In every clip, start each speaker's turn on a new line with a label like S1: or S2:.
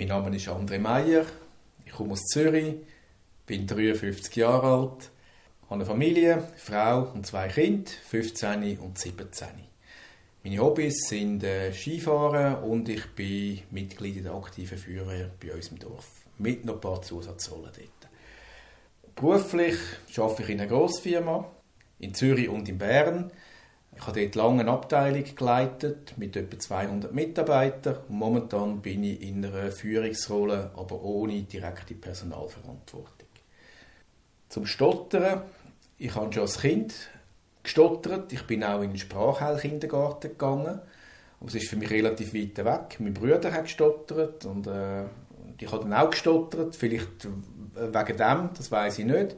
S1: Mein Name ist André Meyer, ich komme aus Zürich, bin 53 Jahre alt, habe eine Familie, Frau und zwei Kinder, 15 und 17. Meine Hobbys sind äh, Skifahren und ich bin Mitglied der aktiven Feuerwehr bei uns im Dorf. Mit noch ein paar Zusatzrollen dort. Beruflich arbeite ich in einer Grossfirma in Zürich und in Bern. Ich habe dort lange eine Abteilung geleitet mit etwa 200 Mitarbeitern momentan bin ich in einer Führungsrolle, aber ohne direkte Personalverantwortung. Zum Stottern. Ich habe schon als Kind gestottert. Ich bin auch in den Sprachheilkindergarten gegangen. Aber es ist für mich relativ weit weg. Mein Bruder hat gestottert und äh, ich habe dann auch gestottert. Vielleicht wegen dem, das weiß ich nicht.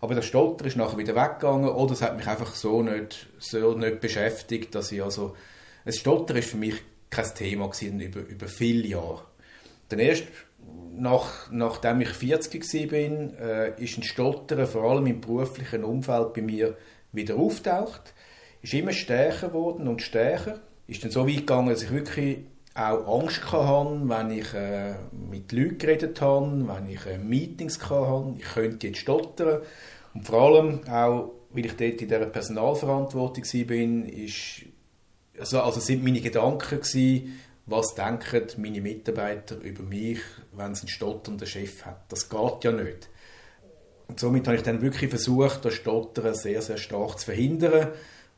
S1: Aber der Stotter ist nachher wieder weggegangen oder es hat mich einfach so nicht, so nicht beschäftigt, dass ich also... Ein Stotter ist für mich kein Thema gewesen, über, über viele Jahre. Dann erst nach, nachdem ich 40 war, äh, ist ein Stottern vor allem im beruflichen Umfeld bei mir wieder auftaucht. Ist immer stärker geworden und stärker. Ist dann so weit gegangen, dass ich wirklich auch Angst hatte, wenn ich äh, mit Leuten geredet habe, wenn ich äh, Meetings hatte. Ich könnte jetzt stottern. Und vor allem auch, weil ich dort in dieser Personalverantwortung war, ist, also, also sind meine Gedanken gewesen, was denken meine Mitarbeiter über mich, wenn sie einen stotternden Chef hat. Das geht ja nicht. Und somit habe ich dann wirklich versucht, das Stottern sehr, sehr stark zu verhindern,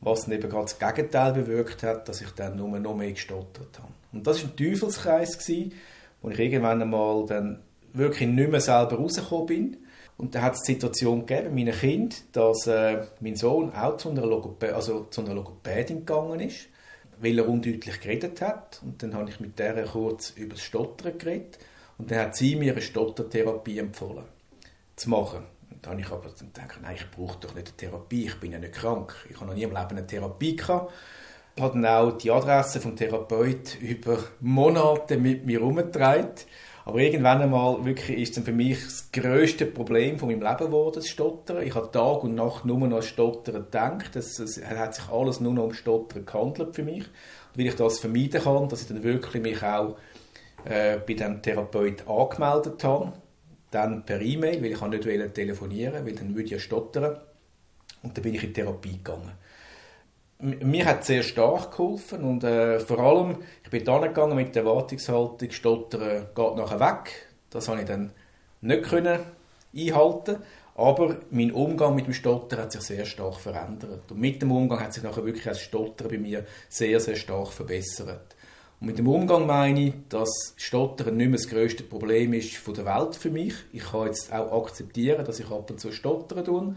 S1: was dann eben gerade das Gegenteil bewirkt hat, dass ich dann nur noch mehr gestottert habe. Und das war ein Teufelskreis, gewesen, wo ich irgendwann einmal dann wirklich nicht mehr selber rausgekommen bin. Und da hat es die Situation gegeben, meinem Kind, dass äh, mein Sohn auch zu einer, Logopä also zu einer Logopädin gegangen ist, weil er undeutlich geredet hat. Und dann habe ich mit der kurz über das Stottern geredet. Und dann hat sie mir eine Stottertherapie empfohlen, zu machen. Dann habe ich aber gedacht, nein, ich brauche doch nicht eine Therapie, ich bin ja nicht krank. Ich habe noch nie im Leben eine Therapie gehabt. Ich habe dann auch die Adresse vom Therapeut über Monate mit mir herumgetragen. Aber irgendwann einmal wirklich ist dann für mich das grösste Problem von meinem Leben geworden, das Stottern. Ich habe Tag und Nacht nur noch an Stottern gedacht. Es, es hat sich alles nur noch um Stottern gehandelt für mich. Und weil ich das vermeiden kann, dass ich dann wirklich mich auch äh, bei dem Therapeut angemeldet habe, dann per E-Mail, weil ich nicht telefonieren weil dann würde ich ja stottern. Und dann bin ich in Therapie gegangen mir hat sehr stark geholfen und äh, vor allem, ich bin da gegangen mit der Erwartungshaltung, Stottern geht nachher weg. Das habe ich dann nicht können einhalten aber mein Umgang mit dem Stottern hat sich sehr stark verändert. Und mit dem Umgang hat sich nachher wirklich das Stottern bei mir sehr, sehr stark verbessert. Und mit dem Umgang meine ich, dass Stottern nicht mehr das grösste Problem ist von der Welt für mich. Ich kann jetzt auch akzeptieren, dass ich ab und zu stottern tue.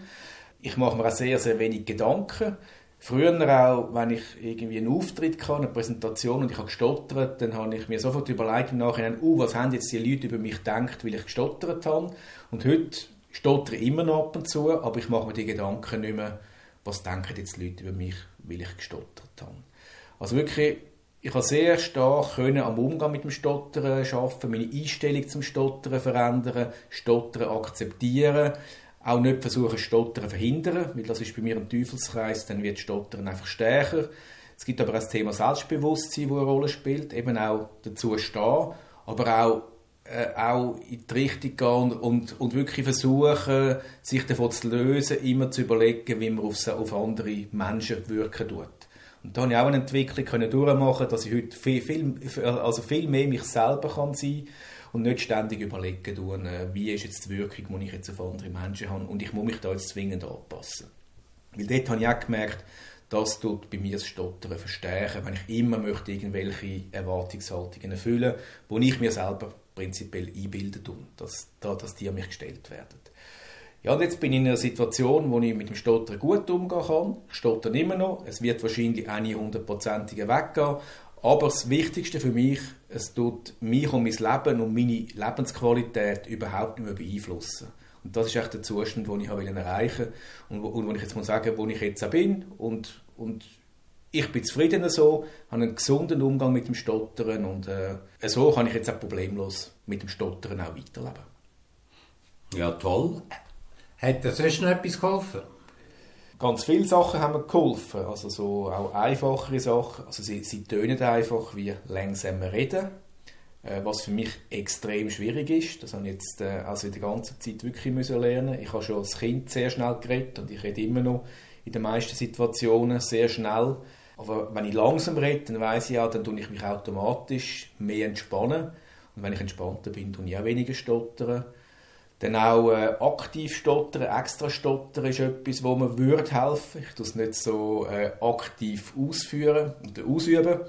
S1: Ich mache mir auch sehr, sehr wenig Gedanken. Früher auch, wenn ich irgendwie einen Auftritt hatte, eine Präsentation und ich habe gestottert, dann habe ich mir sofort überlegt im Nachhinein, uh, was haben jetzt die Leute über mich gedacht, weil ich gestottert habe. Und heute stottere ich immer noch ab und zu, aber ich mache mir die Gedanken nicht mehr, was denken jetzt die Leute über mich, weil ich gestottert habe. Also wirklich, ich habe sehr stark können am Umgang mit dem Stottern arbeiten, meine Einstellung zum Stottern verändern, Stottern akzeptieren, auch nicht versuchen, Stottern zu verhindern, weil das ist bei mir ein Teufelskreis, dann wird Stottern einfach stärker. Es gibt aber auch das Thema Selbstbewusstsein, das eine Rolle spielt, eben auch dazu stehen, aber auch, äh, auch in die Richtung gehen und, und wirklich versuchen, sich davon zu lösen, immer zu überlegen, wie man auf, auf andere Menschen wirken tut. Und da habe ich auch eine Entwicklung können durchmachen, dass ich heute viel, viel, also viel mehr mich selber kann sein und nicht ständig überlegen tun, äh, wie ist jetzt die Wirkung, die ich jetzt auf andere Menschen habe und ich muss mich da jetzt zwingend anpassen. Weil dort habe ich auch gemerkt, das tut bei mir das Stottern verstärken, wenn ich immer möchte irgendwelche Erwartungshaltungen erfüllen, wo ich mir selber prinzipiell einbilden tue, dass, dass die an mich gestellt werden. Ja, und jetzt bin ich in einer Situation, wo ich mit dem Stottern gut umgehen kann. Ich stotter immer noch. Es wird wahrscheinlich auch nie hundertprozentig weggehen. Aber das Wichtigste für mich, es tut mich und mein Leben und meine Lebensqualität überhaupt nicht mehr beeinflussen. Und das ist echt der Zustand, den ich erreichen wollte und, wo, und wo ich jetzt muss sagen, wo ich jetzt auch bin. Und, und ich bin zufrieden so, habe einen gesunden Umgang mit dem Stottern und äh, so kann ich jetzt auch problemlos mit dem Stottern auch weiterleben.
S2: Ja, toll. Hat das sonst noch etwas geholfen?
S1: Ganz viele Sachen haben mir geholfen, also so auch einfachere Sachen. Also sie, sie tönen einfach wie langsamer reden, äh, was für mich extrem schwierig ist. Das habe ich jetzt äh, also in der Zeit wirklich müssen lernen. Ich habe schon als Kind sehr schnell geredet und ich rede immer noch in den meisten Situationen sehr schnell. Aber wenn ich langsam rede, dann weiß ich ja, dann tue ich mich automatisch mehr entspannen. Und wenn ich entspannter bin, tue ich auch weniger stottern. Dann auch äh, aktiv stottern, extra stottern ist etwas, wo mir würde helfen. Ich tue es nicht so äh, aktiv ausführen und ausüben,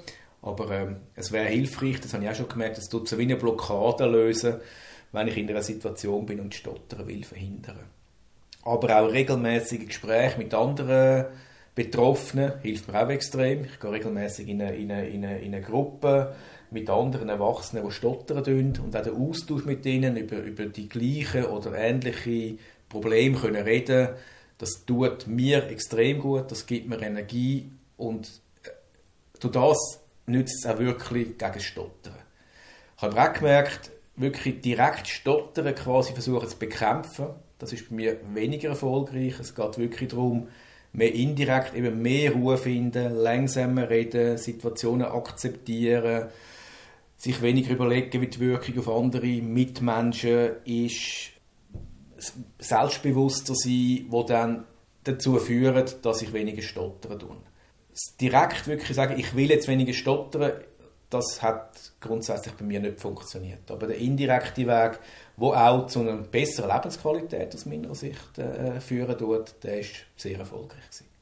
S1: aber ähm, es wäre hilfreich, das habe ich auch schon gemerkt, es tut so wie eine Blockade lösen, wenn ich in einer Situation bin und Stottern will verhindern. Aber auch regelmäßige Gespräche mit anderen Betroffenen hilft mir auch extrem. Ich gehe regelmäßig in in in in eine Gruppe mit anderen Erwachsenen, die stottern tun und auch der Austausch mit ihnen über, über die gleichen oder ähnliche Probleme können reden, das tut mir extrem gut, das gibt mir Energie und äh, durch das nützt es auch wirklich gegen Stottern. Ich habe auch gemerkt, wirklich direkt Stottern quasi versuchen zu bekämpfen, das ist bei mir weniger erfolgreich. Es geht wirklich darum, mehr indirekt eben mehr Ruhe finden, langsamer reden, Situationen akzeptieren, sich weniger überlegen, wie die Wirkung auf andere Mitmenschen ist, selbstbewusster sein, wo dann dazu führt, dass ich weniger stottern tue. Direkt wirklich sagen, ich will jetzt weniger stottern, das hat grundsätzlich bei mir nicht funktioniert. Aber der indirekte Weg, wo auch zu einer besseren Lebensqualität aus meiner Sicht äh, führen tut, der ist sehr erfolgreich gewesen.